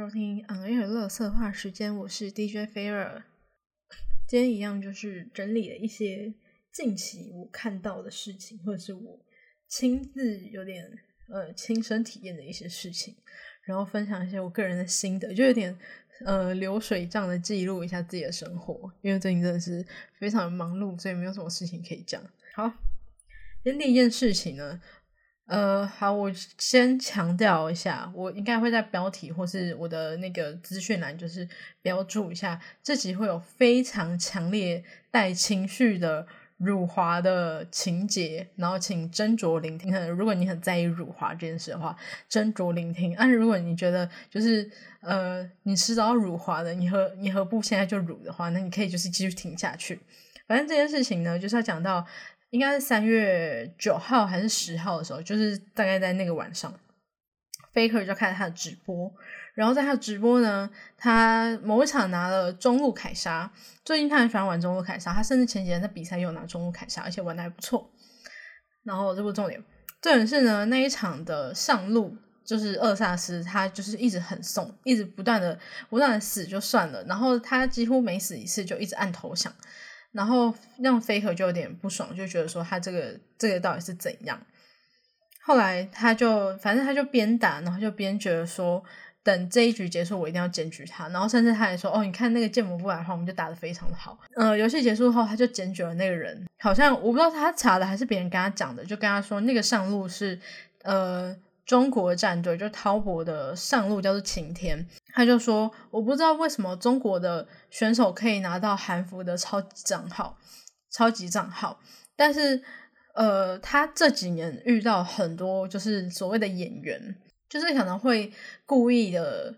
收听《昂月乐色话时间》，我是 DJ 菲尔。今天一样就是整理了一些近期我看到的事情，或者是我亲自有点呃亲身体验的一些事情，然后分享一些我个人的心得，就有点呃流水账的记录一下自己的生活。因为最近真的是非常忙碌，所以没有什么事情可以讲。好，今天第一件事情呢。呃，好，我先强调一下，我应该会在标题或是我的那个资讯栏，就是标注一下，这集会有非常强烈带情绪的辱华的情节，然后请斟酌聆听。如果你很在意辱华这件事的话，斟酌聆听。但是如果你觉得就是呃，你迟早辱华的，你何你何不现在就辱的话，那你可以就是继续听下去。反正这件事情呢，就是要讲到。应该是三月九号还是十号的时候，就是大概在那个晚上，Faker 就开始他的直播。然后在他的直播呢，他某一场拿了中路凯莎。最近他很喜欢玩中路凯莎，他甚至前几天在比赛又拿中路凯莎，而且玩的还不错。然后这不重点，重点是呢那一场的上路就是厄萨斯，他就是一直很送，一直不断的不断的死就算了，然后他几乎每死一次就一直按投降。然后让 Faker 就有点不爽，就觉得说他这个这个到底是怎样？后来他就反正他就边打，然后就边觉得说，等这一局结束，我一定要检举他。然后甚至他还说，哦，你看那个剑魔不来的话，我们就打得非常的好。呃，游戏结束后，他就检举了那个人，好像我不知道他查的还是别人跟他讲的，就跟他说那个上路是呃。中国战队就滔博的上路叫做晴天，他就说我不知道为什么中国的选手可以拿到韩服的超级账号，超级账号，但是呃，他这几年遇到很多就是所谓的演员，就是可能会故意的。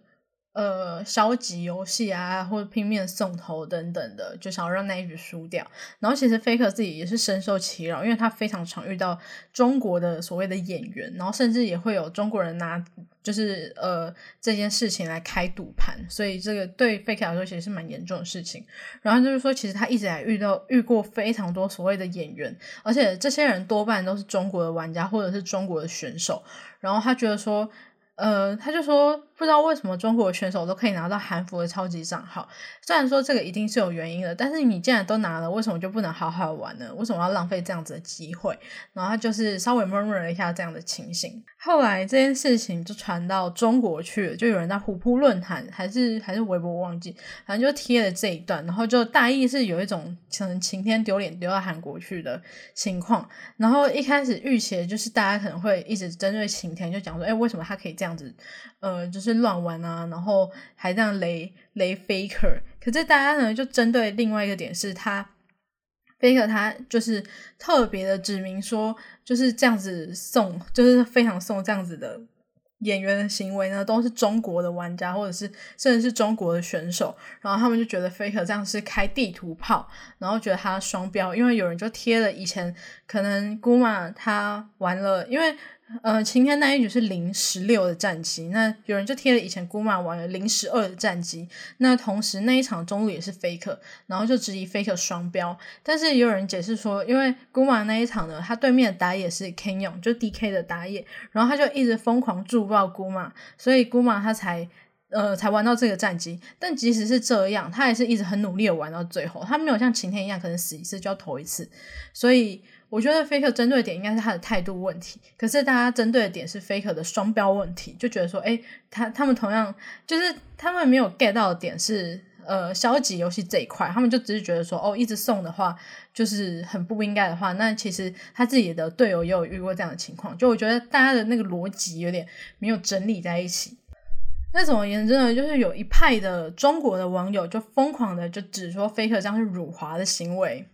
呃，消极游戏啊，或者拼命送头等等的，就想要让那一局输掉。然后其实 Faker 自己也是深受其扰，因为他非常常遇到中国的所谓的演员，然后甚至也会有中国人拿就是呃这件事情来开赌盘，所以这个对 Faker 来说其实是蛮严重的事情。然后就是说，其实他一直在遇到遇过非常多所谓的演员，而且这些人多半都是中国的玩家或者是中国的选手。然后他觉得说。呃，他就说不知道为什么中国选手都可以拿到韩服的超级账号，虽然说这个一定是有原因的，但是你既然都拿了，为什么就不能好好玩呢？为什么要浪费这样子的机会？然后他就是稍微 murmur 了一下这样的情形。后来这件事情就传到中国去了，就有人在虎扑论坛还是还是微博忘记，反正就贴了这一段，然后就大意是有一种可能晴天丢脸丢到韩国去的情况。然后一开始预期的就是大家可能会一直针对晴天，就讲说，哎，为什么他可以这样子，呃，就是乱玩啊，然后还这样雷雷 faker。可是大家呢就针对另外一个点是他。Faker 他就是特别的指明说，就是这样子送，就是非常送这样子的演员的行为呢，都是中国的玩家或者是甚至是中国的选手，然后他们就觉得 Faker 这样是开地图炮，然后觉得他双标，因为有人就贴了以前可能 Guma 他玩了，因为。呃，晴天那一局是零十六的战绩，那有人就贴了以前姑妈玩的零十二的战绩，那同时那一场中路也是 faker，然后就质疑 faker 双标，但是也有人解释说，因为姑妈那一场呢，他对面的打野是 King 勇，就 DK 的打野，然后他就一直疯狂助爆姑妈，所以姑妈他才呃才玩到这个战绩，但即使是这样，他也是一直很努力的玩到最后，他没有像晴天一样可能死一次就要投一次，所以。我觉得 Faker 针对的点应该是他的态度问题，可是大家针对的点是 Faker 的双标问题，就觉得说，哎，他他们同样就是他们没有 get 到的点是，呃，消极游戏这一块，他们就只是觉得说，哦，一直送的话就是很不应该的话，那其实他自己的队友也有遇过这样的情况，就我觉得大家的那个逻辑有点没有整理在一起。那怎么言之呢？就是有一派的中国的网友就疯狂的就指说 Faker 这样是辱华的行为。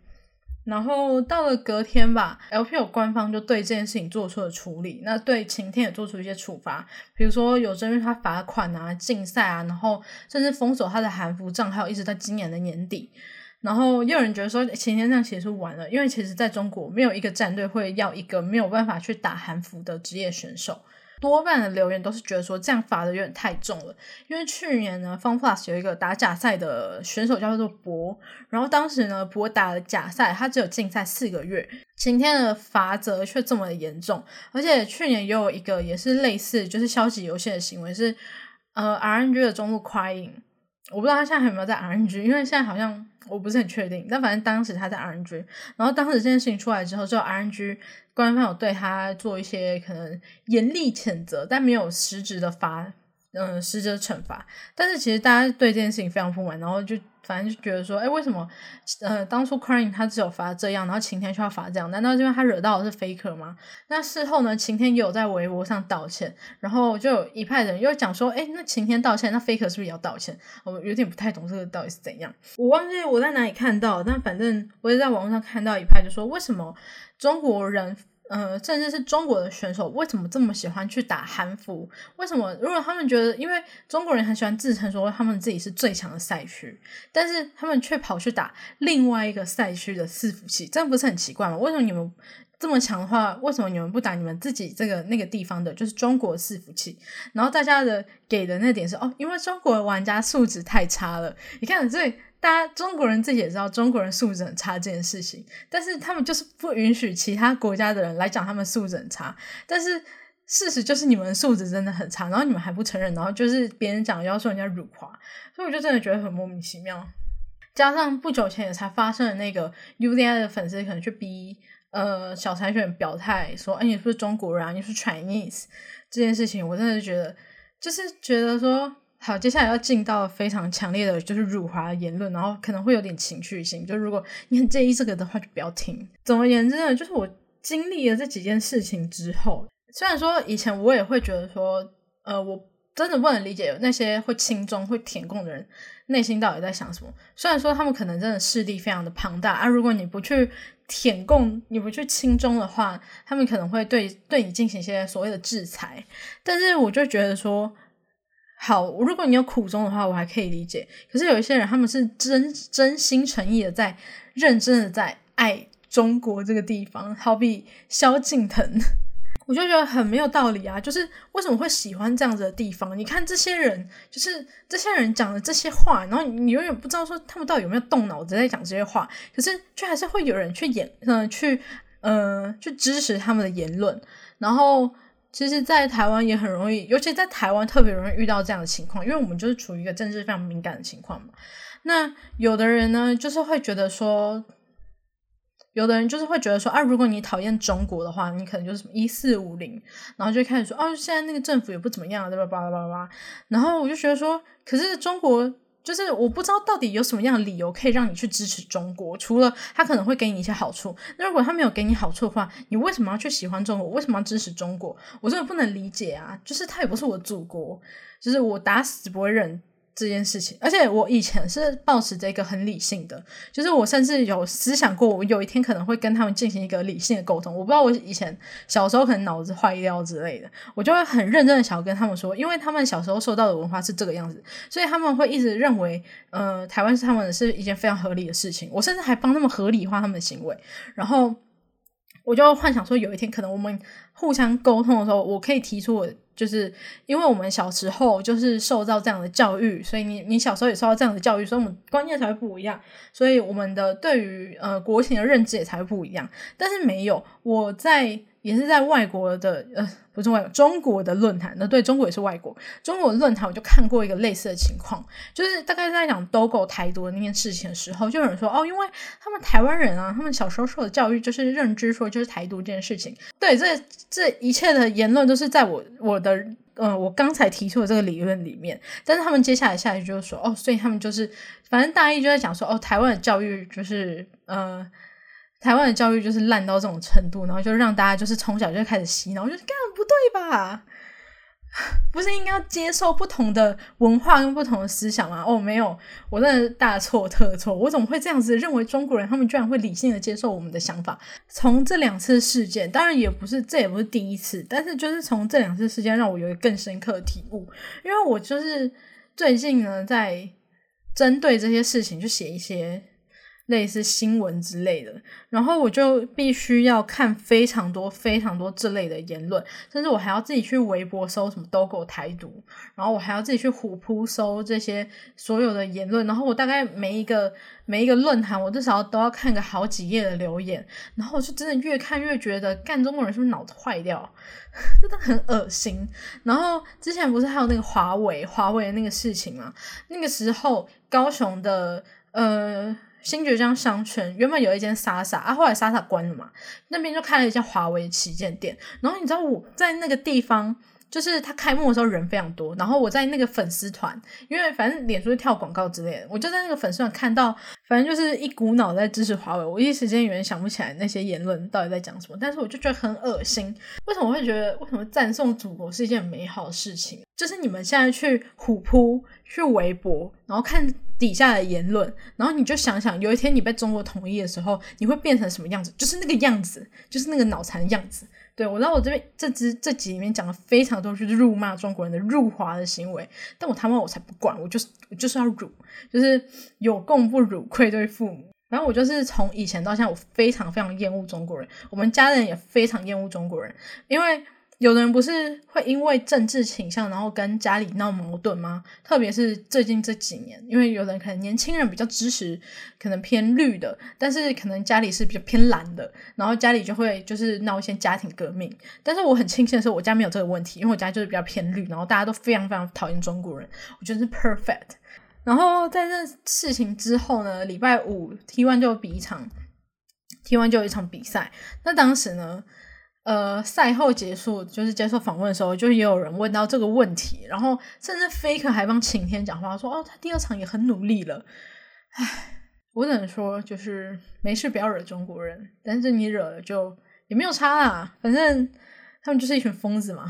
然后到了隔天吧，LPL 官方就对这件事情做出了处理，那对晴天也做出一些处罚，比如说有针对他罚款啊、禁赛啊，然后甚至封锁他的韩服账号，一直到今年的年底。然后又有人觉得说晴天这样其实完了，因为其实在中国没有一个战队会要一个没有办法去打韩服的职业选手。多半的留言都是觉得说这样罚的有点太重了，因为去年呢方 plus 有一个打假赛的选手叫做博，然后当时呢，博打了假赛，他只有禁赛四个月，今天的罚则却这么的严重，而且去年也有一个也是类似就是消极游戏的行为是。呃 RNG 的中路 Crying，我不知道他现在还有没有在 RNG，因为现在好像我不是很确定。但反正当时他在 RNG，然后当时这件事情出来之后，就 RNG 官方有对他做一些可能严厉谴责，但没有实质的罚。嗯，实质的惩罚，但是其实大家对这件事情非常不满，然后就反正就觉得说，哎，为什么呃当初 Crying 他只有罚这样，然后晴天却要罚这样？难道因为他惹到的是 Faker 吗？那事后呢，晴天也有在微博上道歉，然后就有一派人又讲说，哎，那晴天道歉，那 Faker 是不是也要道歉？我有点不太懂这个到底是怎样，我忘记我在哪里看到，但反正我也在网络上看到一派就说，为什么中国人？呃，甚至是中国的选手为什么这么喜欢去打韩服？为什么？如果他们觉得，因为中国人很喜欢自称说他们自己是最强的赛区，但是他们却跑去打另外一个赛区的伺服器，这样不是很奇怪吗？为什么你们这么强的话，为什么你们不打你们自己这个那个地方的，就是中国伺服器？然后大家的给的那点是哦，因为中国玩家素质太差了。你看，所以。大家中国人自己也知道中国人素质很差这件事情，但是他们就是不允许其他国家的人来讲他们素质很差。但是事实就是你们素质真的很差，然后你们还不承认，然后就是别人讲要说人家辱华，所以我就真的觉得很莫名其妙。加上不久前也才发生的那个 U Z I 的粉丝可能去逼呃小柴犬表态说，哎，你是不是中国人？你是 Chinese 这件事情，我真的觉得就是觉得说。好，接下来要进到非常强烈的就是辱华的言论，然后可能会有点情绪性。就如果你很介意这个的话，就不要听。总而言之呢，就是我经历了这几件事情之后，虽然说以前我也会觉得说，呃，我真的不能理解那些会亲中、会舔共的人内心到底在想什么。虽然说他们可能真的势力非常的庞大啊，如果你不去舔共，你不去亲中的话，他们可能会对对你进行一些所谓的制裁。但是我就觉得说。好，如果你有苦衷的话，我还可以理解。可是有一些人，他们是真真心诚意的在认真的在爱中国这个地方，好比萧敬腾，我就觉得很没有道理啊！就是为什么会喜欢这样子的地方？你看这些人，就是这些人讲的这些话，然后你永远不知道说他们到底有没有动脑子在讲这些话，可是却还是会有人去演，嗯，去，呃，去支持他们的言论，然后。其实，在台湾也很容易，尤其在台湾特别容易遇到这样的情况，因为我们就是处于一个政治非常敏感的情况嘛。那有的人呢，就是会觉得说，有的人就是会觉得说，啊，如果你讨厌中国的话，你可能就是什么一四五零，然后就开始说，哦，现在那个政府也不怎么样，对吧？巴拉巴拉巴拉。然后我就觉得说，可是中国。就是我不知道到底有什么样的理由可以让你去支持中国，除了他可能会给你一些好处。那如果他没有给你好处的话，你为什么要去喜欢中国？为什么要支持中国？我真的不能理解啊！就是他也不是我的祖国，就是我打死不会认。这件事情，而且我以前是保持着一个很理性的，就是我甚至有思想过，我有一天可能会跟他们进行一个理性的沟通。我不知道我以前小时候可能脑子坏掉之类的，我就会很认真的想要跟他们说，因为他们小时候受到的文化是这个样子，所以他们会一直认为，呃，台湾是他们的是一件非常合理的事情。我甚至还帮他们合理化他们的行为，然后我就幻想说，有一天可能我们互相沟通的时候，我可以提出我。就是因为我们小时候就是受到这样的教育，所以你你小时候也受到这样的教育，所以我们观念才会不一样，所以我们的对于呃国情的认知也才会不一样。但是没有我在。也是在外国的，呃，不是外国，中国的论坛。那对中国也是外国，中国的论坛我就看过一个类似的情况，就是大概在讲都狗台独的那件事情的时候，就有人说，哦，因为他们台湾人啊，他们小时候受的教育就是认知说就是台独这件事情。对，这这一切的言论都是在我我的，呃，我刚才提出的这个理论里面。但是他们接下来下去就是说，哦，所以他们就是，反正大意就在讲说，哦，台湾的教育就是，呃。台湾的教育就是烂到这种程度，然后就让大家就是从小就开始洗脑，我觉得干不对吧？不是应该要接受不同的文化跟不同的思想吗？哦，没有，我真的大错特错，我怎么会这样子认为中国人他们居然会理性的接受我们的想法？从这两次事件，当然也不是，这也不是第一次，但是就是从这两次事件让我有一个更深刻的体悟，因为我就是最近呢在针对这些事情就写一些。类似新闻之类的，然后我就必须要看非常多非常多这类的言论，甚至我还要自己去微博搜什么都狗台独，然后我还要自己去虎扑搜这些所有的言论，然后我大概每一个每一个论坛，我至少都要看个好几页的留言，然后我就真的越看越觉得，干中国人是不是脑子坏掉，真的很恶心。然后之前不是还有那个华为华为那个事情吗？那个时候高雄的呃。新爵江商圈原本有一间莎莎啊，后来莎莎关了嘛，那边就开了一家华为旗舰店。然后你知道我在那个地方，就是他开幕的时候人非常多。然后我在那个粉丝团，因为反正脸书跳广告之类的，我就在那个粉丝团看到，反正就是一股脑在支持华为。我一时间有点想不起来那些言论到底在讲什么，但是我就觉得很恶心。为什么会觉得为什么赞颂祖国是一件美好的事情？就是你们现在去虎扑、去微博，然后看。底下的言论，然后你就想想，有一天你被中国统一的时候，你会变成什么样子？就是那个样子，就是那个脑残样子。对我，知道我这边这支这集里面讲了非常多，就是辱骂中国人的辱华的行为。但我他妈我才不管，我就是我就是要辱，就是有供不辱，愧对父母。然后我就是从以前到现在，我非常非常厌恶中国人，我们家人也非常厌恶中国人，因为。有的人不是会因为政治倾向，然后跟家里闹矛盾吗？特别是最近这几年，因为有人可能年轻人比较支持，可能偏绿的，但是可能家里是比较偏蓝的，然后家里就会就是闹一些家庭革命。但是我很庆幸的是，我家没有这个问题，因为我家就是比较偏绿，然后大家都非常非常讨厌中国人，我觉得是 perfect。然后在这事情之后呢，礼拜五 T one 就比一场，T one 就有一场比赛，那当时呢？呃，赛后结束就是接受访问的时候，就也有人问到这个问题，然后甚至 Faker 还帮晴天讲话，说哦，他第二场也很努力了。唉，我只能说就是没事，不要惹中国人，但是你惹了就也没有差啦，反正他们就是一群疯子嘛。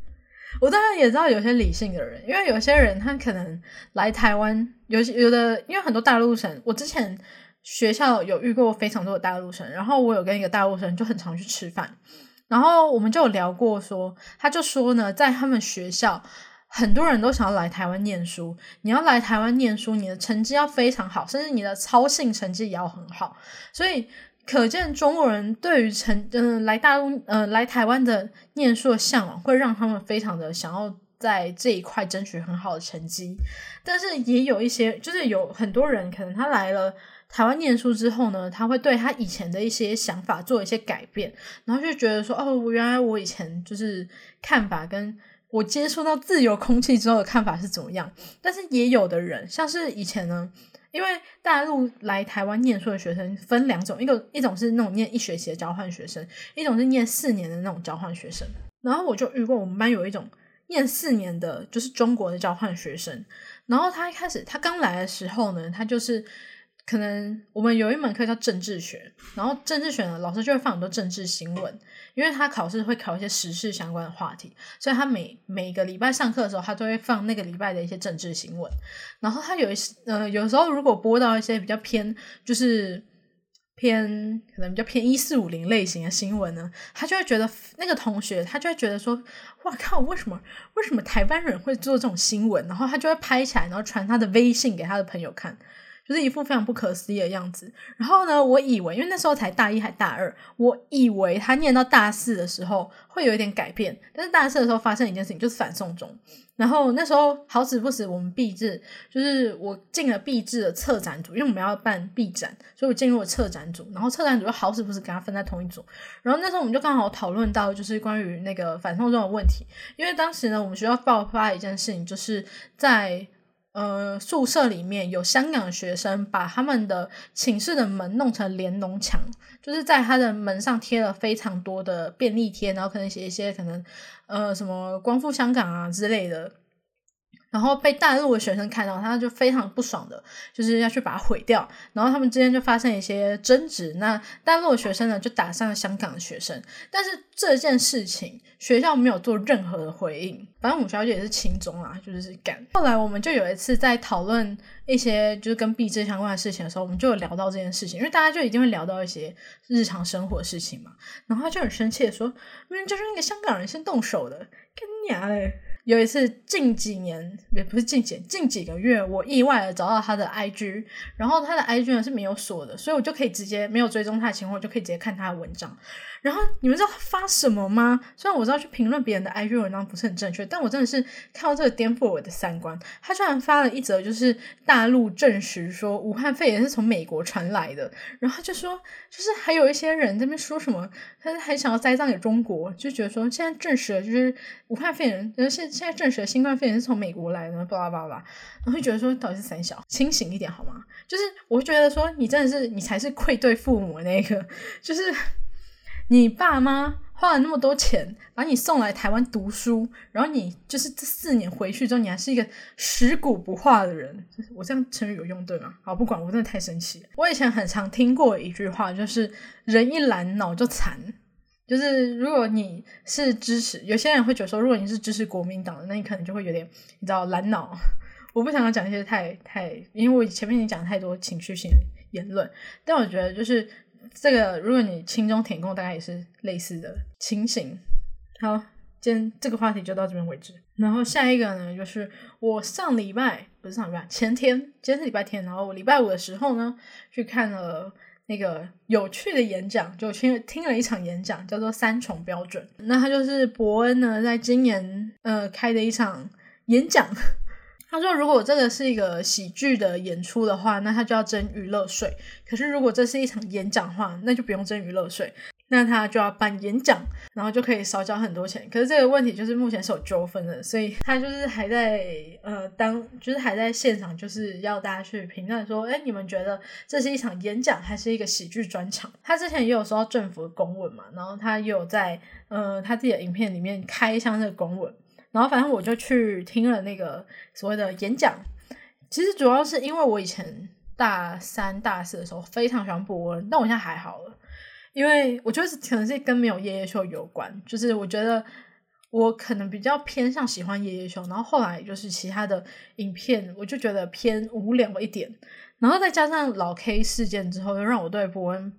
我当然也知道有些理性的人，因为有些人他可能来台湾，有有的因为很多大陆生，我之前学校有遇过非常多的大陆生，然后我有跟一个大陆生就很常去吃饭。然后我们就有聊过，说他就说呢，在他们学校，很多人都想要来台湾念书。你要来台湾念书，你的成绩要非常好，甚至你的操性成绩也要很好。所以可见中国人对于成嗯来大陆呃来台湾的念书的向往，会让他们非常的想要在这一块争取很好的成绩。但是也有一些，就是有很多人可能他来了。台湾念书之后呢，他会对他以前的一些想法做一些改变，然后就觉得说，哦，我原来我以前就是看法跟我接触到自由空气之后的看法是怎么样。但是也有的人，像是以前呢，因为大陆来台湾念书的学生分两种，一个一种是那种念一学期的交换学生，一种是念四年的那种交换学生。然后我就遇过我们班有一种念四年的，就是中国的交换学生。然后他一开始他刚来的时候呢，他就是。可能我们有一门课叫政治学，然后政治学呢，老师就会放很多政治新闻，因为他考试会考一些时事相关的话题，所以他每每个礼拜上课的时候，他都会放那个礼拜的一些政治新闻。然后他有一些，呃，有时候如果播到一些比较偏，就是偏可能比较偏一四五零类型的新闻呢，他就会觉得那个同学，他就会觉得说，哇靠，为什么为什么台湾人会做这种新闻？然后他就会拍起来，然后传他的微信给他的朋友看。就是一副非常不可思议的样子。然后呢，我以为，因为那时候才大一还大二，我以为他念到大四的时候会有一点改变。但是大四的时候发生一件事情，就是反送中。然后那时候好死不死，我们毕制就是我进了毕制的策展组，因为我们要办毕展，所以我进入了策展组。然后策展组又好死不死跟他分在同一组。然后那时候我们就刚好讨论到，就是关于那个反送中的问题。因为当时呢，我们学校爆发一件事情，就是在。呃，宿舍里面有香港学生把他们的寝室的门弄成连侬墙，就是在他的门上贴了非常多的便利贴，然后可能写一些可能呃什么光复香港啊之类的。然后被大陆的学生看到，他就非常不爽的，就是要去把它毁掉。然后他们之间就发生一些争执。那大陆的学生呢，就打上了香港的学生。但是这件事情学校没有做任何的回应。反正我们学校也是轻中啊，就是干。后来我们就有一次在讨论一些就是跟币制相关的事情的时候，我们就有聊到这件事情，因为大家就一定会聊到一些日常生活事情嘛。然后他就很生气的说：“明明就是那个香港人先动手的，干你娘嘞！”有一次近几年也不是近几近几个月，我意外的找到他的 IG，然后他的 IG 呢是没有锁的，所以我就可以直接没有追踪他的情况，我就可以直接看他的文章。然后你们知道他发什么吗？虽然我知道去评论别人的 IG 文章不是很正确，但我真的是看到这个颠覆我的三观。他居然发了一则，就是大陆证实说武汉肺炎是从美国传来的，然后就说就是还有一些人在那边说什么，他还想要栽赃给中国，就觉得说现在证实了就是武汉肺炎，现现在证实了新冠肺炎是从美国来的，巴拉巴拉，然后觉得说到底是三小，清醒一点好吗？就是我觉得说你真的是你才是愧对父母那个，就是。你爸妈花了那么多钱把你送来台湾读书，然后你就是这四年回去之后，你还是一个食古不化的人。我这样成语有用对吗？好，不管，我真的太生气。我以前很常听过一句话，就是人一懒脑就残。就是如果你是支持，有些人会觉得说，如果你是支持国民党的，那你可能就会有点你知道懒脑。我不想要讲一些太太，因为我前面已经讲太多情绪性言论，但我觉得就是。这个，如果你轻中填空，大概也是类似的情形。好，今天这个话题就到这边为止。然后下一个呢，就是我上礼拜不是上礼拜，前天，今天是礼拜天，然后我礼拜五的时候呢，去看了那个有趣的演讲，就听听了一场演讲，叫做三重标准。那他就是伯恩呢，在今年呃开的一场演讲。他说：“如果这个是一个喜剧的演出的话，那他就要征娱乐税。可是如果这是一场演讲的话，那就不用征娱乐税，那他就要办演讲，然后就可以少交很多钱。可是这个问题就是目前是有纠纷的，所以他就是还在呃当，就是还在现场，就是要大家去评论说，哎，你们觉得这是一场演讲还是一个喜剧专场？他之前也有收到政府的公文嘛，然后他也有在呃他自己的影片里面开箱这个公文。”然后反正我就去听了那个所谓的演讲，其实主要是因为我以前大三、大四的时候非常喜欢博文，但我现在还好了，因为我觉得可能是跟没有夜夜秀有关，就是我觉得我可能比较偏向喜欢夜夜秀，然后后来就是其他的影片，我就觉得偏无聊一点，然后再加上老 K 事件之后，又让我对博文。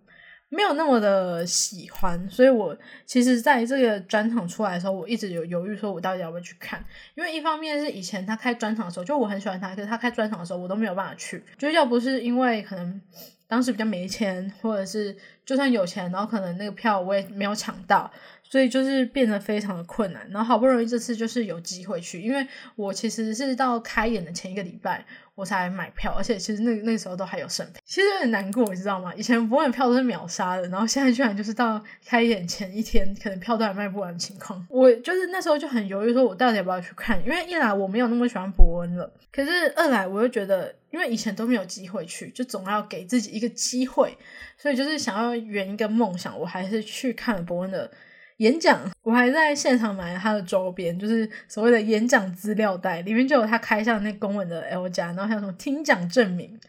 没有那么的喜欢，所以我其实在这个专场出来的时候，我一直有犹豫，说我到底要不要去看。因为一方面是以前他开专场的时候，就我很喜欢他，可是他开专场的时候，我都没有办法去。就要不是因为可能当时比较没钱，或者是就算有钱，然后可能那个票我也没有抢到，所以就是变得非常的困难。然后好不容易这次就是有机会去，因为我其实是到开演的前一个礼拜。我才买票，而且其实那那时候都还有剩票，其实有点难过，你知道吗？以前博的票都是秒杀的，然后现在居然就是到开演前一天，可能票都还卖不完的情况。我就是那时候就很犹豫，说我到底要不要去看？因为一来我没有那么喜欢伯恩了，可是二来我又觉得，因为以前都没有机会去，就总要给自己一个机会，所以就是想要圆一个梦想，我还是去看了伯恩的。演讲，我还在现场买了他的周边，就是所谓的演讲资料袋，里面就有他开箱那公文的 L 加，然后还有什么听讲证明，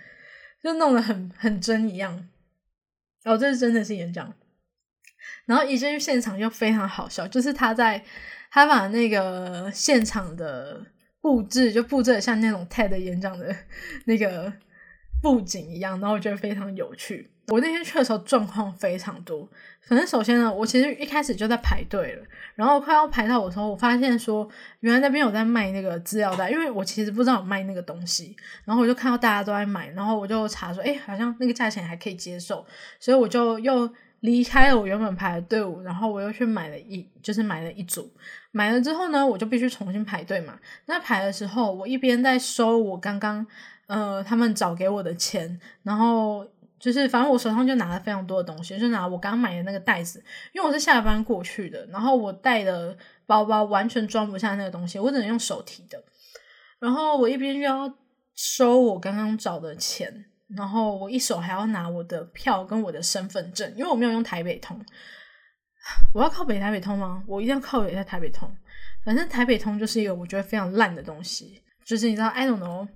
就弄得很很真一样。哦，这是真的是演讲。然后一进去现场又非常好笑，就是他在他把那个现场的布置就布置的像那种 TED 演讲的 那个布景一样，然后我觉得非常有趣。我那天去的时候状况非常多。反正首先呢，我其实一开始就在排队了，然后快要排到我的时候，我发现说原来那边有在卖那个资料袋，因为我其实不知道有卖那个东西，然后我就看到大家都在买，然后我就查说，哎，好像那个价钱还可以接受，所以我就又离开了我原本排的队伍，然后我又去买了一，就是买了一组，买了之后呢，我就必须重新排队嘛。那排的时候，我一边在收我刚刚呃他们找给我的钱，然后。就是反正我手上就拿了非常多的东西，就拿我刚买的那个袋子，因为我是下班过去的，然后我带的包包完全装不下那个东西，我只能用手提的。然后我一边又要收我刚刚找的钱，然后我一手还要拿我的票跟我的身份证，因为我没有用台北通。我要靠北台北通吗？我一定要靠北在台北通。反正台北通就是一个我觉得非常烂的东西，就是你知道，I don't know。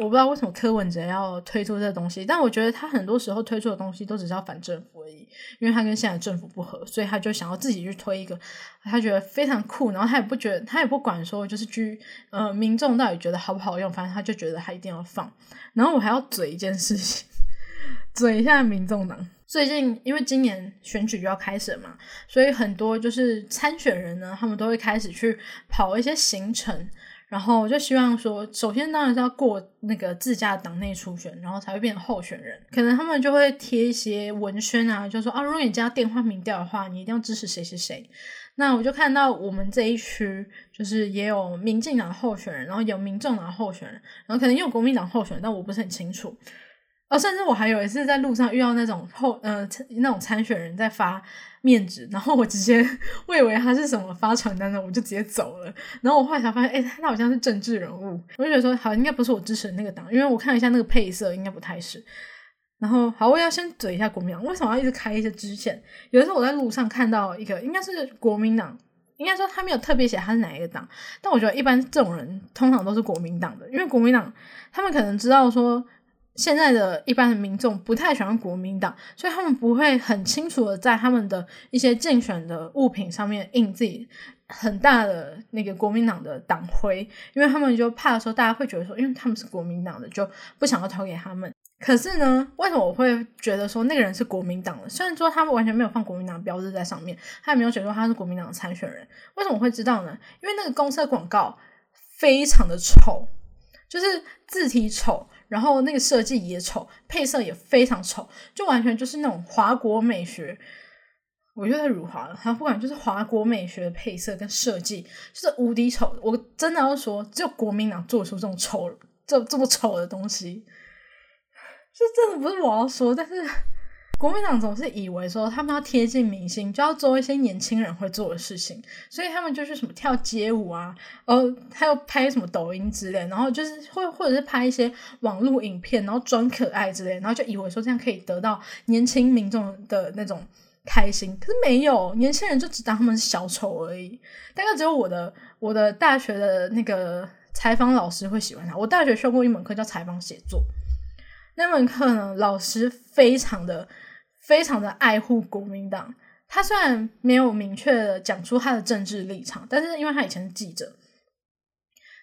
我不知道为什么柯文哲要推出这东西，但我觉得他很多时候推出的东西都只是要反政府而已，因为他跟现在政府不合，所以他就想要自己去推一个他觉得非常酷，然后他也不觉得他也不管说就是居呃民众到底觉得好不好用，反正他就觉得他一定要放。然后我还要嘴一件事情，嘴一下民众党。最近因为今年选举就要开始了嘛，所以很多就是参选人呢，他们都会开始去跑一些行程。然后我就希望说，首先当然是要过那个自家党内初选，然后才会变成候选人。可能他们就会贴一些文宣啊，就说啊，如果你加电话民调的话，你一定要支持谁谁谁。那我就看到我们这一区就是也有民进党候选人，然后有民众党候选人，然后可能也有国民党候选人，但我不是很清楚。哦，甚至我还有一次在路上遇到那种候呃那种参选人在发面纸，然后我直接我以为他是什么发传单的，我就直接走了。然后我后来才发现，哎，他好像是政治人物，我就觉得说，好，应该不是我支持的那个党，因为我看了一下那个配色，应该不太是。然后好，我要先嘴一下国民党，为什么要一直开一些支线？有的时候我在路上看到一个，应该是国民党，应该说他没有特别写他是哪一个党，但我觉得一般这种人通常都是国民党的，因为国民党他们可能知道说。现在的一般的民众不太喜欢国民党，所以他们不会很清楚的在他们的一些竞选的物品上面印自己很大的那个国民党的党徽，因为他们就怕说大家会觉得说，因为他们是国民党的，就不想要投给他们。可是呢，为什么我会觉得说那个人是国民党的？虽然说他们完全没有放国民党标志在上面，他也没有写说他是国民党的参选人，为什么会知道呢？因为那个公车广告非常的丑，就是字体丑。然后那个设计也丑，配色也非常丑，就完全就是那种华国美学。我觉得辱华了，他不管就是华国美学的配色跟设计，就是无敌丑。我真的要说，只有国民党做出这种丑、这这么丑的东西，这真的不是我要说，但是。国民党总是以为说他们要贴近明星，就要做一些年轻人会做的事情，所以他们就是什么跳街舞啊，呃，还有拍什么抖音之类，然后就是会或者是拍一些网络影片，然后装可爱之类，然后就以为说这样可以得到年轻民众的那种开心，可是没有，年轻人就只当他们是小丑而已。大概只有我的我的大学的那个采访老师会喜欢他。我大学修过一门课叫采访写作，那门课呢，老师非常的。非常的爱护国民党，他虽然没有明确的讲出他的政治立场，但是因为他以前是记者，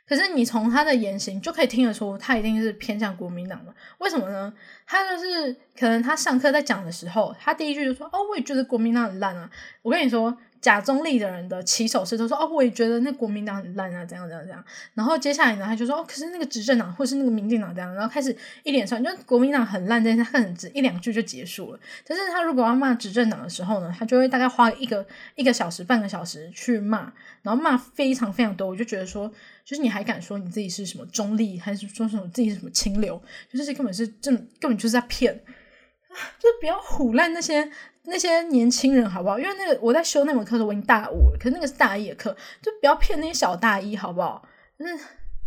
可是你从他的言行就可以听得出，他一定是偏向国民党的。为什么呢？他就是可能他上课在讲的时候，他第一句就说：“哦，我也觉得国民党很烂啊。”我跟你说。假中立的人的起手式都说哦，我也觉得那国民党很烂啊，怎样怎样怎样。然后接下来呢，他就说哦，可是那个执政党或是那个民进党这样，然后开始一连串，就国民党很烂这件事，他可能只一两句就结束了。但是他如果要骂执政党的时候呢，他就会大概花一个一个小时、半个小时去骂，然后骂非常非常多。我就觉得说，就是你还敢说你自己是什么中立，还是说什么自己是什么清流？就是根本是正根本就是在骗，就不要唬烂那些。那些年轻人好不好？因为那个我在修那门课的时候，我已经大五了，可是那个是大一的课，就不要骗那些小大一好不好？就是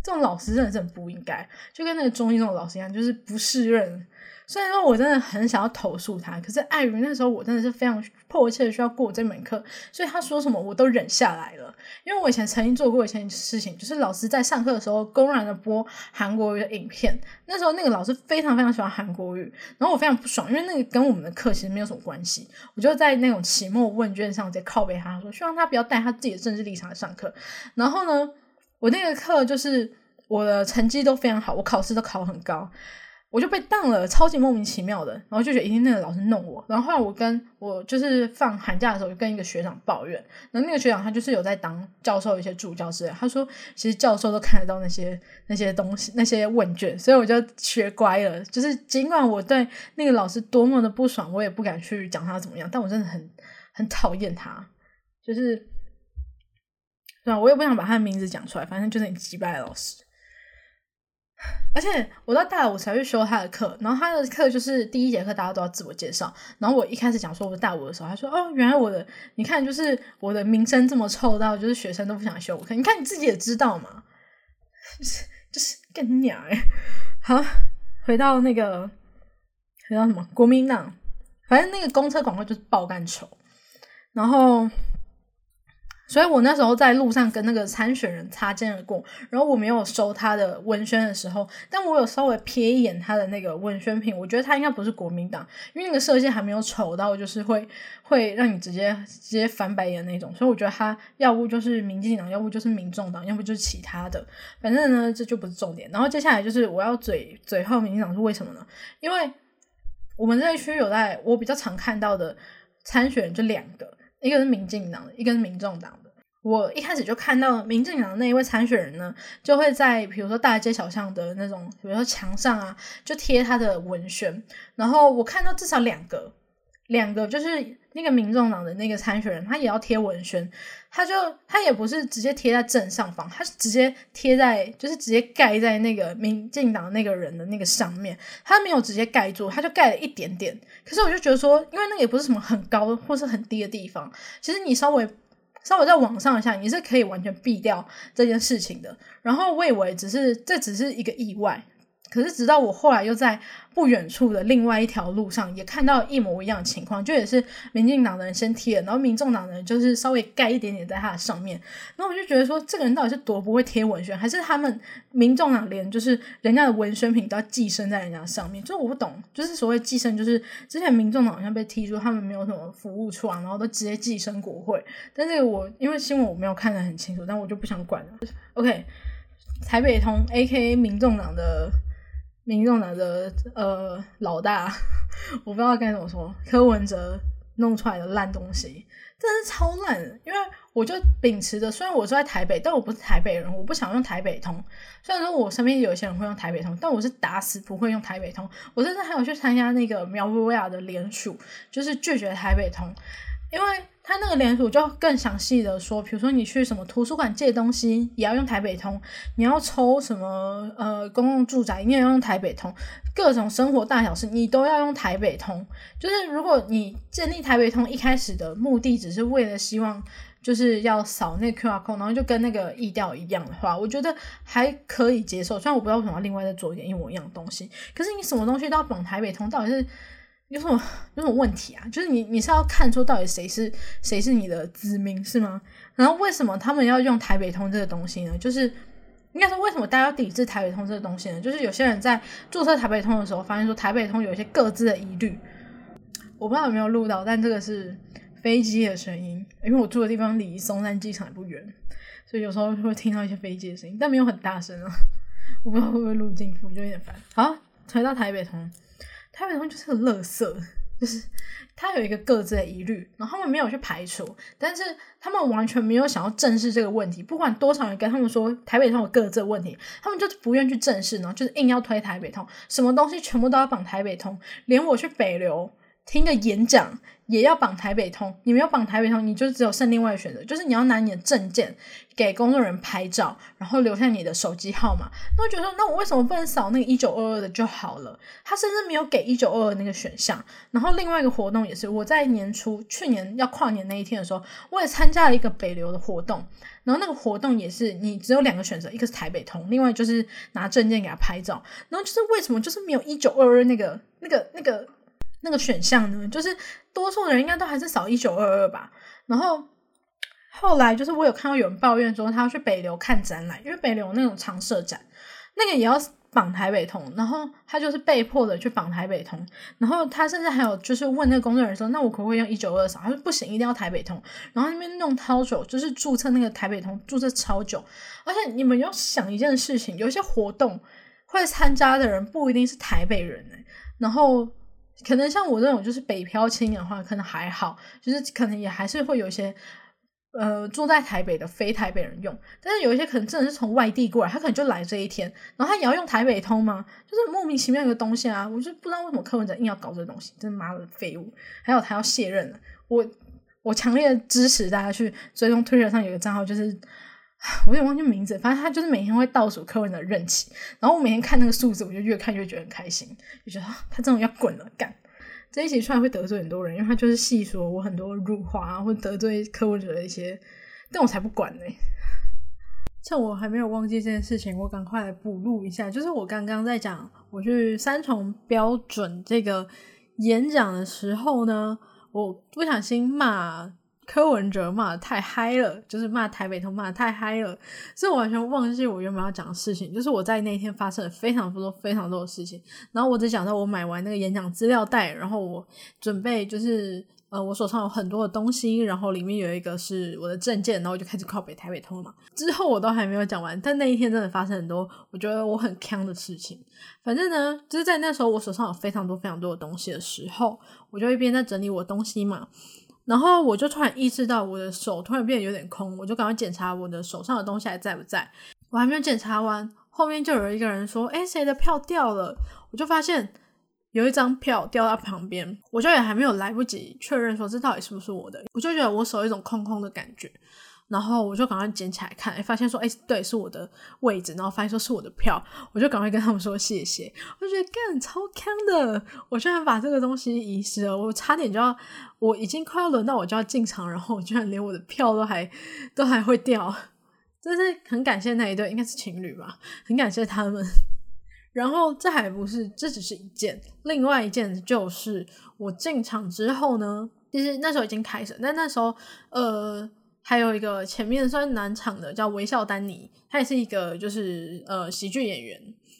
这种老师真的是很不应该，就跟那个中医那种老师一样，就是不适任。虽然说我真的很想要投诉他，可是碍于那时候我真的是非常迫切的需要过这门课，所以他说什么我都忍下来了。因为我以前曾经做过一件事情，就是老师在上课的时候公然的播韩国语的影片。那时候那个老师非常非常喜欢韩国语，然后我非常不爽，因为那个跟我们的课其实没有什么关系。我就在那种期末问卷上直接拷贝他说，希望他不要带他自己的政治立场来上课。然后呢，我那个课就是我的成绩都非常好，我考试都考很高。我就被当了，超级莫名其妙的，然后就觉得一定那个老师弄我。然后后来我跟我就是放寒假的时候，就跟一个学长抱怨。然后那个学长他就是有在当教授，一些助教之类。他说其实教授都看得到那些那些东西，那些问卷。所以我就学乖了。就是尽管我对那个老师多么的不爽，我也不敢去讲他怎么样。但我真的很很讨厌他，就是对吧？我也不想把他的名字讲出来，反正就是很击败的老师。而且我到大五才去修他的课，然后他的课就是第一节课大家都要自我介绍，然后我一开始讲说我是大五的时候，他说哦，原来我的你看就是我的名声这么臭到就是学生都不想修我课，你看你自己也知道嘛，就是就是更鸟哎。好，回到那个回到什么国民党，反正那个公车广告就是爆干丑，然后。所以我那时候在路上跟那个参选人擦肩而过，然后我没有收他的文宣的时候，但我有稍微瞥一眼他的那个文宣品，我觉得他应该不是国民党，因为那个设计还没有丑到就是会会让你直接直接翻白眼那种，所以我觉得他要不就是民进党，要不就是民众党，要不就是其他的，反正呢这就不是重点。然后接下来就是我要嘴嘴号民进党是为什么呢？因为我们这一区有在我比较常看到的参选人就两个，一个是民进党的，一个是民众党的。我一开始就看到民进党的那一位参选人呢，就会在比如说大街小巷的那种，比如说墙上啊，就贴他的文宣。然后我看到至少两个，两个就是那个民众党的那个参选人，他也要贴文宣。他就他也不是直接贴在正上方，他是直接贴在就是直接盖在那个民进党那个人的那个上面，他没有直接盖住，他就盖了一点点。可是我就觉得说，因为那个也不是什么很高或是很低的地方，其实你稍微。稍微在网上一下，你是可以完全避掉这件事情的。然后我以为只是这只是一个意外。可是直到我后来又在不远处的另外一条路上也看到一模一样的情况，就也是民进党的人先贴，然后民众党的人就是稍微盖一点点在他的上面。然后我就觉得说，这个人到底是多不会贴文宣，还是他们民众党连就是人家的文宣品都要寄生在人家上面？就是我不懂，就是所谓寄生，就是之前民众党好像被踢出他们没有什么服务处啊，然后都直接寄生国会。但这个我因为新闻我没有看得很清楚，但我就不想管了。OK，台北通 A.K.A 民众党的。民众党的呃老大，我不知道该怎么说，柯文哲弄出来的烂东西，真的是超烂。因为我就秉持着，虽然我住在台北，但我不是台北人，我不想用台北通。虽然说我身边有些人会用台北通，但我是打死不会用台北通。我甚至还有去参加那个苗博雅的联署，就是拒绝台北通，因为。他那个连署就更详细的说，比如说你去什么图书馆借东西也要用台北通，你要抽什么呃公共住宅你也要用台北通，各种生活大小事你都要用台北通。就是如果你建立台北通一开始的目的只是为了希望就是要扫那 Q R code，然后就跟那个意调一样的话，我觉得还可以接受。虽然我不知道为什么要另外再做一点一模一样的东西，可是你什么东西都要绑台北通，到底是？有什么有什么问题啊？就是你你是要看出到底谁是谁是你的子民是吗？然后为什么他们要用台北通这个东西呢？就是应该说为什么大家要抵制台北通这个东西呢？就是有些人在注册台北通的时候，发现说台北通有一些各自的疑虑。我不知道有没有录到，但这个是飞机的声音，因为我住的地方离松山机场也不远，所以有时候会听到一些飞机的声音，但没有很大声啊。我不知道会不会录进去，我就有点烦。好，回到台北通。台北通就是个垃圾，就是他有一个各自的疑虑，然后他们没有去排除，但是他们完全没有想要正视这个问题。不管多少人跟他们说台北通有各自的问题，他们就是不愿去正视，然后就是硬要推台北通，什么东西全部都要绑台北通，连我去北流听个演讲。也要绑台北通，你没有绑台北通，你就只有剩另外的选择，就是你要拿你的证件给工作人员拍照，然后留下你的手机号码。那我觉得，那我为什么不能扫那个一九二二的就好了？他甚至没有给一九二二那个选项。然后另外一个活动也是，我在年初去年要跨年那一天的时候，我也参加了一个北流的活动。然后那个活动也是，你只有两个选择，一个是台北通，另外就是拿证件给他拍照。然后就是为什么就是没有一九二二那个那个那个。那个那个选项呢，就是多数人应该都还是扫一九二二吧。然后后来就是我有看到有人抱怨说，他要去北流看展览，因为北流那种常设展，那个也要绑台北通。然后他就是被迫的去绑台北通。然后他甚至还有就是问那个工作人员说，那我可不可以用一九二扫？他说不行，一定要台北通。然后那边弄超久，就是注册那个台北通，注册超久。而且你们要想一件事情，有一些活动会参加的人不一定是台北人然后。可能像我这种就是北漂青年的话，可能还好，就是可能也还是会有一些呃住在台北的非台北人用，但是有一些可能真的是从外地过来，他可能就来这一天，然后他也要用台北通吗？就是莫名其妙一个东西啊！我就不知道为什么柯文哲硬要搞这个东西，真妈的废物！还有他要卸任了，我我强烈支持大家去追踪推特上有个账号，就是。我有点忘记名字，反正他就是每天会倒数柯文的任期，然后我每天看那个数字，我就越看越觉得很开心，就觉得他这种要滚了干。这一集出来会得罪很多人，因为他就是细说我很多辱华啊，或得罪柯文哲的一些，但我才不管呢。趁我还没有忘记这件事情，我赶快来补录一下，就是我刚刚在讲我去三重标准这个演讲的时候呢，我不小心骂。柯文哲骂的太嗨了，就是骂台北通骂的太嗨了，所以我完全忘记我原本要讲的事情。就是我在那一天发生了非常多、非常多的事情，然后我只讲到我买完那个演讲资料袋，然后我准备就是呃，我手上有很多的东西，然后里面有一个是我的证件，然后我就开始靠北台北通嘛。之后我都还没有讲完，但那一天真的发生很多我觉得我很坑的事情。反正呢，就是在那时候我手上有非常多非常多的东西的时候，我就一边在整理我东西嘛，然后我就突然意识到我的手突然变得有点空，我就赶快检查我的手上的东西还在不在。我还没有检查完，后面就有一个人说：“哎，谁的票掉了？”我就发现。有一张票掉到旁边，我就也还没有来不及确认说这到底是不是我的，我就觉得我手一种空空的感觉，然后我就赶快捡起来看，哎，发现说，哎，对，是我的位置，然后发现说是我的票，我就赶快跟他们说谢谢，我觉得干超坑的，我居然把这个东西遗失了，我差点就要，我已经快要轮到我就要进场，然后我居然连我的票都还都还会掉，真是很感谢那一对，应该是情侣吧，很感谢他们。然后这还不是，这只是一件，另外一件就是我进场之后呢，其实那时候已经开始，但那时候呃还有一个前面算难场的叫微笑丹尼，他也是一个就是呃喜剧演员，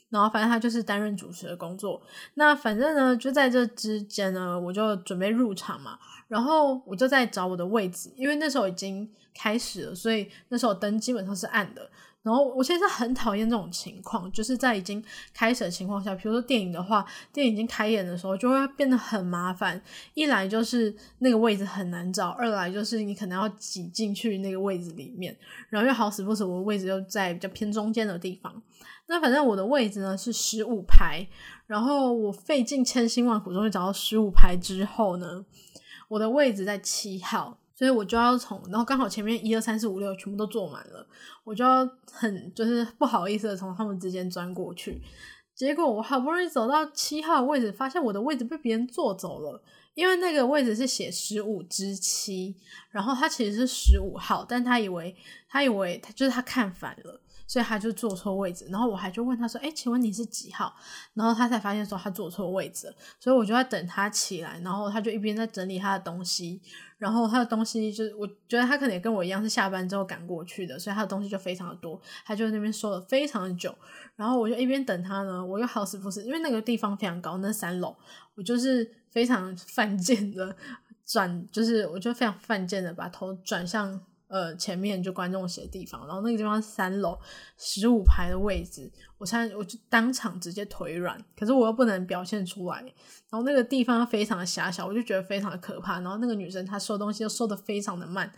然后反正他就是担任主持的工作。那反正呢就在这之间呢，我就准备入场嘛，然后我就在找我的位置，因为那时候已经开始了，所以那时候灯基本上是暗的。然后我现在是很讨厌这种情况，就是在已经开始的情况下，比如说电影的话，电影已经开演的时候，就会变得很麻烦。一来就是那个位置很难找，二来就是你可能要挤进去那个位置里面，然后又好死不死，我的位置又在比较偏中间的地方。那反正我的位置呢是十五排，然后我费尽千辛万苦终于找到十五排之后呢，我的位置在七号。所以我就要从，然后刚好前面一二三四五六全部都坐满了，我就要很就是不好意思的从他们之间钻过去。结果我好不容易走到七号位置，发现我的位置被别人坐走了，因为那个位置是写十五之七，然后他其实是十五号，但他以为他以为他就是他看反了。所以他就坐错位置，然后我还就问他说：“哎，请问你是几号？”然后他才发现说他坐错位置，所以我就在等他起来，然后他就一边在整理他的东西，然后他的东西就是我觉得他可能也跟我一样是下班之后赶过去的，所以他的东西就非常的多，他就在那边收了非常的久，然后我就一边等他呢，我又好死不死，因为那个地方非常高，那三楼，我就是非常 犯贱的转，就是我就非常犯贱的把头转向。呃，前面就观众席的地方，然后那个地方三楼十五排的位置，我现在我就当场直接腿软，可是我又不能表现出来，然后那个地方非常的狭小，我就觉得非常的可怕，然后那个女生她收东西又收的非常的慢，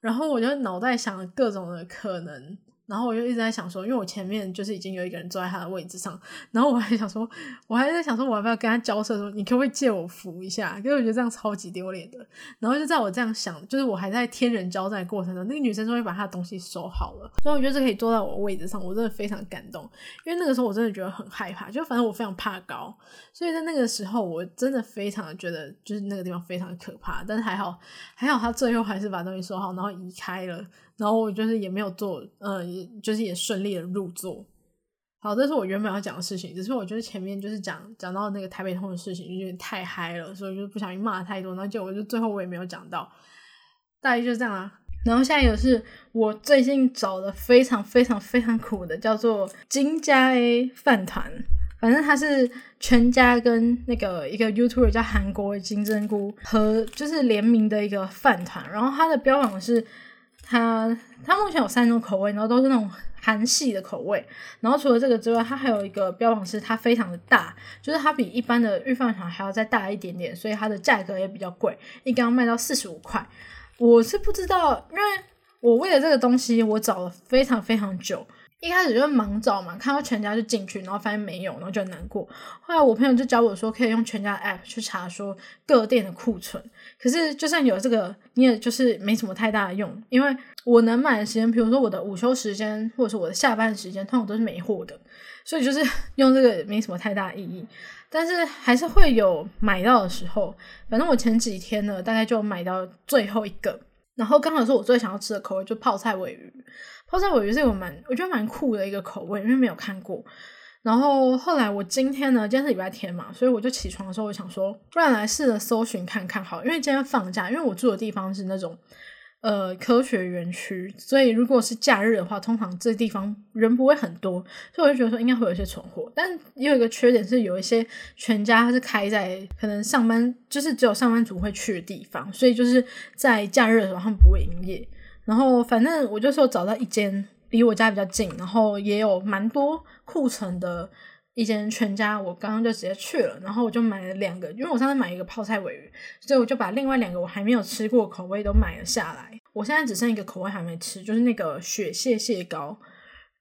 然后我就脑袋想了各种的可能。然后我就一直在想说，因为我前面就是已经有一个人坐在他的位置上，然后我还想说，我还在想说，我要不要跟他交涉，说你可不可以借我扶一下？因为我觉得这样超级丢脸的。然后就在我这样想，就是我还在天人交战过程中，那个女生终于把她的东西收好了，所以我觉得这可以坐在我的位置上，我真的非常感动。因为那个时候我真的觉得很害怕，就反正我非常怕高，所以在那个时候我真的非常的觉得，就是那个地方非常的可怕。但是还好，还好他最后还是把东西收好，然后移开了。然后我就是也没有做，嗯，就是也顺利的入座。好，这是我原本要讲的事情，只是我觉得前面就是讲讲到那个台北通的事情，就有点太嗨了，所以就不小心骂太多，然后结果就最后我也没有讲到，大概就这样啦。然后下一个是我最近找的非常非常非常苦的，叫做金家 A 饭团，反正它是全家跟那个一个 YouTuber 叫韩国金针菇和就是联名的一个饭团，然后它的标榜是。它它目前有三种口味，然后都是那种韩系的口味。然后除了这个之外，它还有一个标榜是它非常的大，就是它比一般的御饭团还要再大一点点，所以它的价格也比较贵，一缸卖到四十五块。我是不知道，因为我为了这个东西，我找了非常非常久。一开始就忙找嘛，看到全家就进去，然后发现没有，然后就很难过。后来我朋友就教我说，可以用全家 app 去查说各店的库存。可是就算有这个，你也就是没什么太大的用，因为我能买的时间，比如说我的午休时间，或者是我的下班时间，通常都是没货的，所以就是用这个没什么太大意义。但是还是会有买到的时候。反正我前几天呢，大概就买到最后一个，然后刚好是我最想要吃的口味，就泡菜尾鱼。泡菜尾鱼是有蛮，我觉得蛮酷的一个口味，因为没有看过。然后后来我今天呢，今天是礼拜天嘛，所以我就起床的时候，我想说，不然来试着搜寻看看好，因为今天放假，因为我住的地方是那种，呃科学园区，所以如果是假日的话，通常这地方人不会很多，所以我就觉得说应该会有一些存货。但也有一个缺点是，有一些全家它是开在可能上班就是只有上班族会去的地方，所以就是在假日的时候他们不会营业。然后反正我就是找到一间离我家比较近，然后也有蛮多库存的。一间全家，我刚刚就直接去了，然后我就买了两个，因为我上次买一个泡菜尾鱼，所以我就把另外两个我还没有吃过口味都买了下来。我现在只剩一个口味还没吃，就是那个雪蟹蟹膏，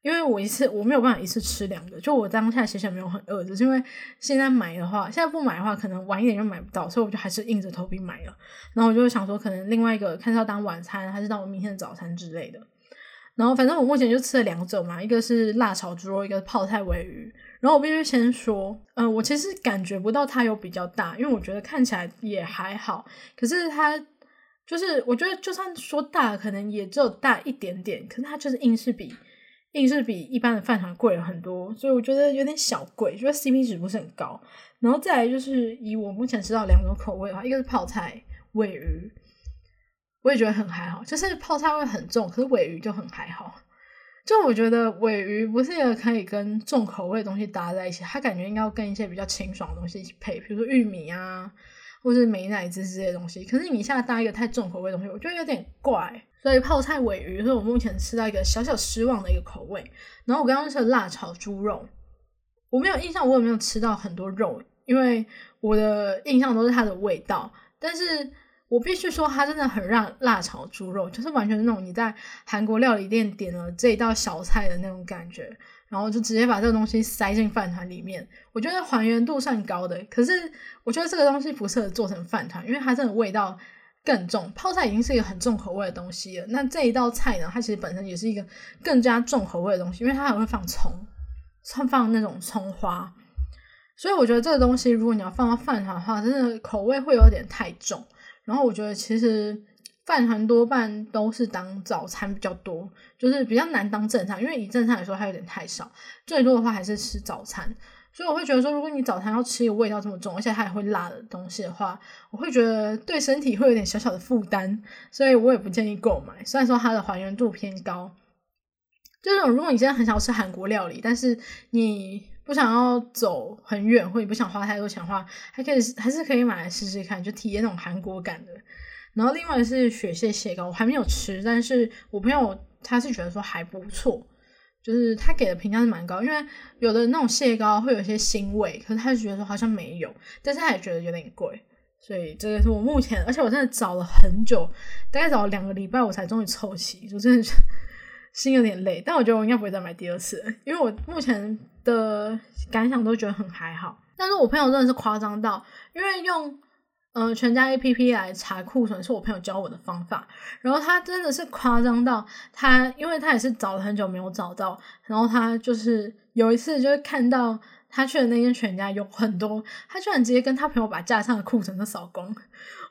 因为我一次我没有办法一次吃两个，就我当下其实没有很饿，只是因为现在买的话，现在不买的话可能晚一点就买不到，所以我就还是硬着头皮买了。然后我就想说，可能另外一个看是要当晚餐还是当我明天的早餐之类的。然后反正我目前就吃了两种嘛，一个是辣炒猪肉，一个是泡菜尾鱼。然后我必须先说，嗯，我其实感觉不到它有比较大，因为我觉得看起来也还好。可是它就是，我觉得就算说大，可能也只有大一点点。可是它就是硬是比硬是比一般的饭团贵了很多，所以我觉得有点小贵，觉得 CP 值不是很高。然后再来就是以我目前知道两种口味的话，一个是泡菜尾鱼，我也觉得很还好，就是泡菜味很重，可是尾鱼就很还好。就我觉得尾鱼不是一个可以跟重口味的东西搭在一起，它感觉应该要跟一些比较清爽的东西一起配，比如说玉米啊，或是美乃滋之类的东西。可是你一下搭一个太重口味的东西，我觉得有点怪。所以泡菜尾鱼是我目前吃到一个小小失望的一个口味。然后我刚刚吃的辣炒猪肉，我没有印象我有没有吃到很多肉，因为我的印象都是它的味道，但是。我必须说，它真的很让辣炒猪肉，就是完全那种你在韩国料理店点了这一道小菜的那种感觉，然后就直接把这个东西塞进饭团里面。我觉得还原度算高的，可是我觉得这个东西不适合做成饭团，因为它真的味道更重。泡菜已经是一个很重口味的东西了，那这一道菜呢，它其实本身也是一个更加重口味的东西，因为它还会放葱，放放那种葱花，所以我觉得这个东西如果你要放到饭团的话，真的口味会有点太重。然后我觉得其实饭团多半都是当早餐比较多，就是比较难当正餐，因为以正餐来说它有点太少，最多的话还是吃早餐。所以我会觉得说，如果你早餐要吃一个味道这么重，而且它也会辣的东西的话，我会觉得对身体会有点小小的负担，所以我也不建议购买。虽然说它的还原度偏高，就是如果你真的很想要吃韩国料理，但是你。不想要走很远，或者不想花太多钱的话，还可以还是可以买来试试看，就体验那种韩国感的。然后另外是雪蟹蟹膏，我还没有吃，但是我朋友他是觉得说还不错，就是他给的评价是蛮高，因为有的那种蟹膏会有一些腥味，可是他就觉得说好像没有，但是他也觉得有点贵，所以这个是我目前，而且我真的找了很久，大概找了两个礼拜，我才终于凑齐，就真的是。心有点累，但我觉得我应该不会再买第二次，因为我目前的感想都觉得很还好。但是我朋友真的是夸张到，因为用呃全家 A P P 来查库存是我朋友教我的方法，然后他真的是夸张到他，因为他也是找了很久没有找到，然后他就是有一次就是看到。他去的那间全家有很多，他居然直接跟他朋友把架上的库存都扫光，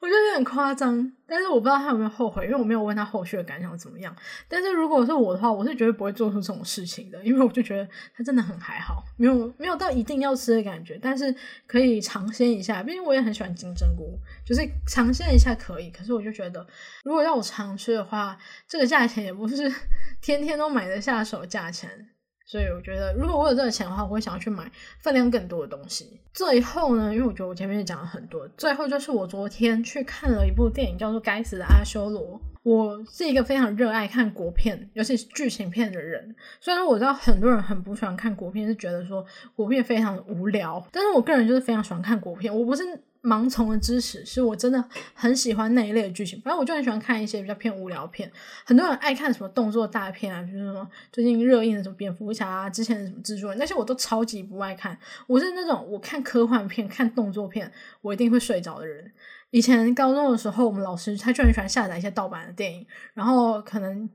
我觉得有点夸张。但是我不知道他有没有后悔，因为我没有问他后续的感想怎么样。但是如果是我的话，我是绝对不会做出这种事情的，因为我就觉得他真的很还好，没有没有到一定要吃的感觉，但是可以尝鲜一下。毕竟我也很喜欢金针菇，就是尝鲜一下可以。可是我就觉得，如果要我常吃的话，这个价钱也不是 天天都买得下手价钱。所以我觉得，如果我有这个钱的话，我会想要去买分量更多的东西。最后呢，因为我觉得我前面也讲了很多，最后就是我昨天去看了一部电影，叫做《该死的阿修罗》。我是一个非常热爱看国片，尤其是剧情片的人。虽然我知道很多人很不喜欢看国片，是觉得说国片非常无聊，但是我个人就是非常喜欢看国片。我不是。盲从的支持是我真的很喜欢那一类的剧情，反正我就很喜欢看一些比较偏无聊片。很多人爱看什么动作大片啊，比如说最近热映的什么蝙蝠侠啊，之前的什么蜘蛛人，那些我都超级不爱看。我是那种我看科幻片、看动作片，我一定会睡着的人。以前高中的时候，我们老师他就很喜欢下载一些盗版的电影，然后可能。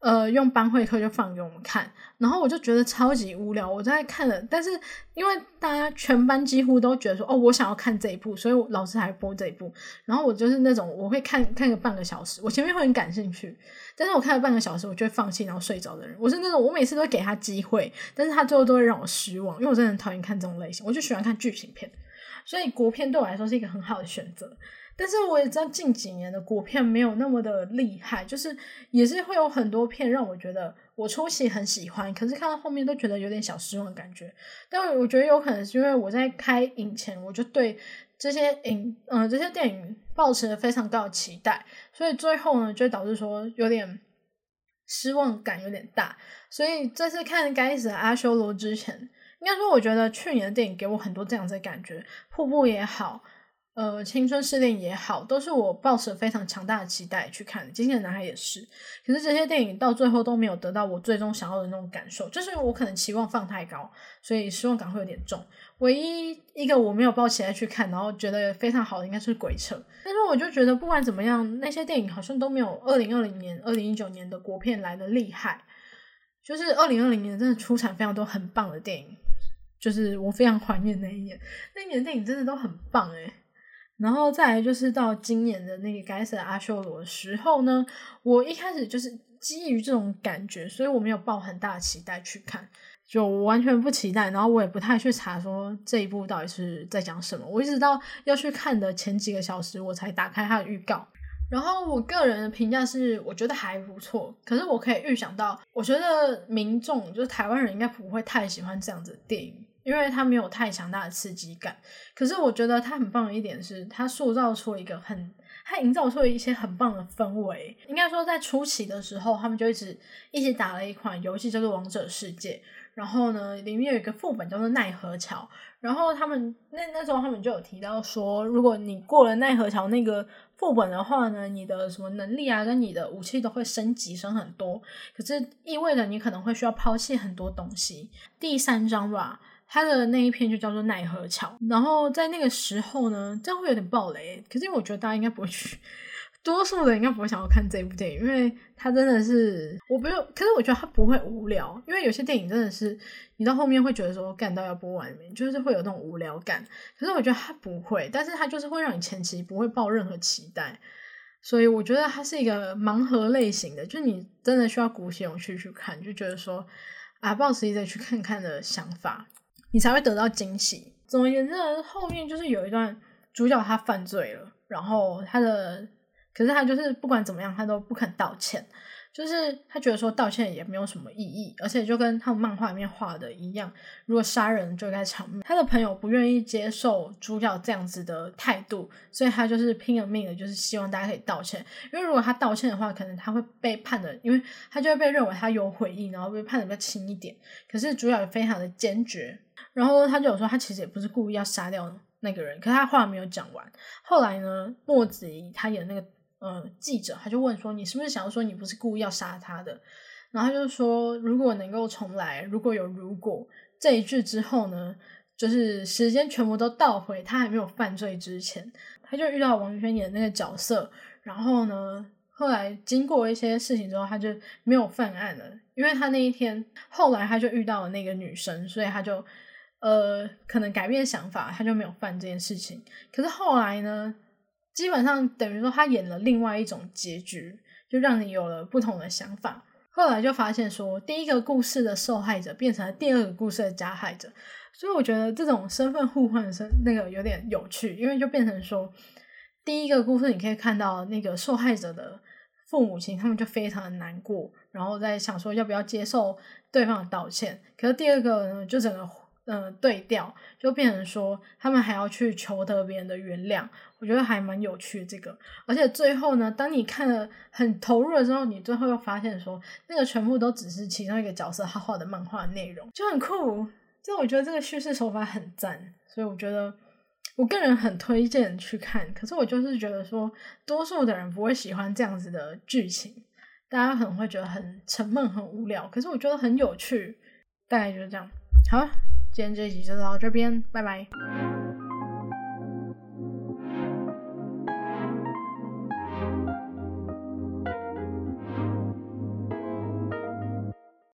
呃，用班会课就放给我们看，然后我就觉得超级无聊。我在看了，但是因为大家全班几乎都觉得说，哦，我想要看这一部，所以老师还播这一部。然后我就是那种我会看看个半个小时，我前面会很感兴趣，但是我看了半个小时，我就会放弃，然后睡着的人。我是那种我每次都会给他机会，但是他最后都会让我失望，因为我真的很讨厌看这种类型，我就喜欢看剧情片，所以国片对我来说是一个很好的选择。但是我也知道近几年的国片没有那么的厉害，就是也是会有很多片让我觉得我初期很喜欢，可是看到后面都觉得有点小失望的感觉。但我觉得有可能是因为我在开影前我就对这些影嗯这些电影抱持了非常高的期待，所以最后呢就导致说有点失望感有点大。所以这次看《该死的阿修罗》之前。应该说，我觉得去年的电影给我很多这样子的感觉，瀑布也好，呃，青春试炼也好，都是我抱持非常强大的期待去看。今天的男孩也是，可是这些电影到最后都没有得到我最终想要的那种感受，就是我可能期望放太高，所以失望感会有点重。唯一一个我没有抱期待去看，然后觉得非常好的，应该是《鬼扯》。但是我就觉得，不管怎么样，那些电影好像都没有二零二零年、二零一九年的国片来的厉害。就是二零二零年真的出产非常多很棒的电影。就是我非常怀念那一年，那一年电影真的都很棒诶然后再来就是到今年的那个该死的阿修罗的时候呢，我一开始就是基于这种感觉，所以我没有抱很大期待去看，就完全不期待，然后我也不太去查说这一部到底是在讲什么，我一直到要去看的前几个小时，我才打开它的预告。然后我个人的评价是，我觉得还不错。可是我可以预想到，我觉得民众就是台湾人应该不会太喜欢这样子的电影，因为它没有太强大的刺激感。可是我觉得它很棒的一点是，它塑造出一个很，它营造出了一些很棒的氛围。应该说在初期的时候，他们就一直一起打了一款游戏叫做《王者世界》。然后呢，里面有一个副本叫做奈何桥。然后他们那那时候他们就有提到说，如果你过了奈何桥那个副本的话呢，你的什么能力啊，跟你的武器都会升级升很多。可是意味着你可能会需要抛弃很多东西。第三章吧，它的那一篇就叫做奈何桥。然后在那个时候呢，这样会有点暴雷。可是我觉得大家应该不会去。多数人应该不会想要看这部电影，因为它真的是我不用。可是我觉得它不会无聊，因为有些电影真的是你到后面会觉得说干到要播完，就是会有那种无聊感。可是我觉得它不会，但是它就是会让你前期不会抱任何期待，所以我觉得它是一个盲盒类型的，就你真的需要鼓起勇气去看，就觉得说啊，抱持一再去看看的想法，你才会得到惊喜。总而言之，后面就是有一段主角他犯罪了，然后他的。可是他就是不管怎么样，他都不肯道歉，就是他觉得说道歉也没有什么意义，而且就跟他们漫画里面画的一样，如果杀人就该偿命。他的朋友不愿意接受主角这样子的态度，所以他就是拼了命的，就是希望大家可以道歉。因为如果他道歉的话，可能他会被判的，因为他就会被认为他有悔意，然后被判的比较轻一点。可是主角非常的坚决，然后他就有说他其实也不是故意要杀掉那个人，可是他话没有讲完。后来呢，莫子怡他演那个。呃，记者他就问说：“你是不是想要说你不是故意要杀他的？”然后他就说：“如果能够重来，如果有如果这一句之后呢，就是时间全部都倒回他还没有犯罪之前，他就遇到王宇轩演那个角色。然后呢，后来经过一些事情之后，他就没有犯案了，因为他那一天后来他就遇到了那个女生，所以他就呃可能改变想法，他就没有犯这件事情。可是后来呢？”基本上等于说，他演了另外一种结局，就让你有了不同的想法。后来就发现说，第一个故事的受害者变成了第二个故事的加害者，所以我觉得这种身份互换的那个有点有趣，因为就变成说，第一个故事你可以看到那个受害者的父母亲，他们就非常的难过，然后在想说要不要接受对方的道歉。可是第二个呢，就整个。嗯，对调就变成说，他们还要去求得别人的原谅，我觉得还蛮有趣的这个。而且最后呢，当你看了很投入的时候，你最后又发现说，那个全部都只是其中一个角色他画的漫画内容，就很酷。就我觉得这个叙事手法很赞，所以我觉得我个人很推荐去看。可是我就是觉得说，多数的人不会喜欢这样子的剧情，大家可能会觉得很沉闷、很无聊。可是我觉得很有趣，大概就是这样。好。今天这一集就到这边，拜拜。